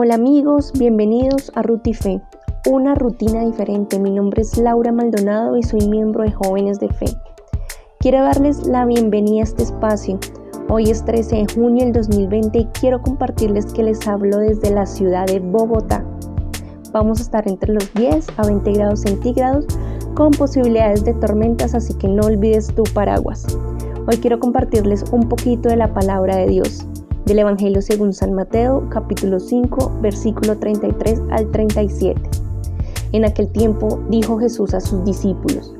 Hola amigos, bienvenidos a Fe, una rutina diferente. Mi nombre es Laura Maldonado y soy miembro de Jóvenes de Fe. Quiero darles la bienvenida a este espacio. Hoy es 13 de junio del 2020 y quiero compartirles que les hablo desde la ciudad de Bogotá. Vamos a estar entre los 10 a 20 grados centígrados con posibilidades de tormentas, así que no olvides tu paraguas. Hoy quiero compartirles un poquito de la palabra de Dios del Evangelio según San Mateo, capítulo 5, versículo 33 al 37. En aquel tiempo dijo Jesús a sus discípulos,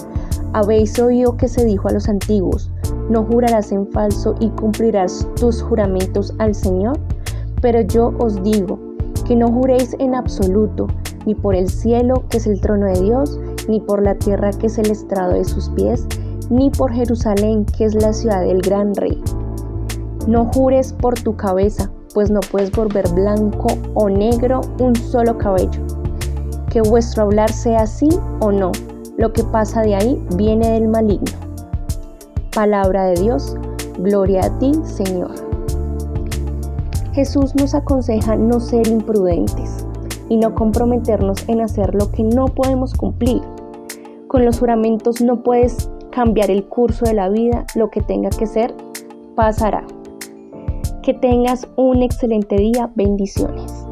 Habéis oído que se dijo a los antiguos, no jurarás en falso y cumplirás tus juramentos al Señor, pero yo os digo, que no juréis en absoluto, ni por el cielo, que es el trono de Dios, ni por la tierra, que es el estrado de sus pies, ni por Jerusalén, que es la ciudad del gran rey no jures por tu cabeza, pues no puedes volver blanco o negro un solo cabello. Que vuestro hablar sea así o no, lo que pasa de ahí viene del maligno. Palabra de Dios, gloria a ti, Señor. Jesús nos aconseja no ser imprudentes y no comprometernos en hacer lo que no podemos cumplir. Con los juramentos no puedes cambiar el curso de la vida, lo que tenga que ser, pasará. Que tengas un excelente día. Bendiciones.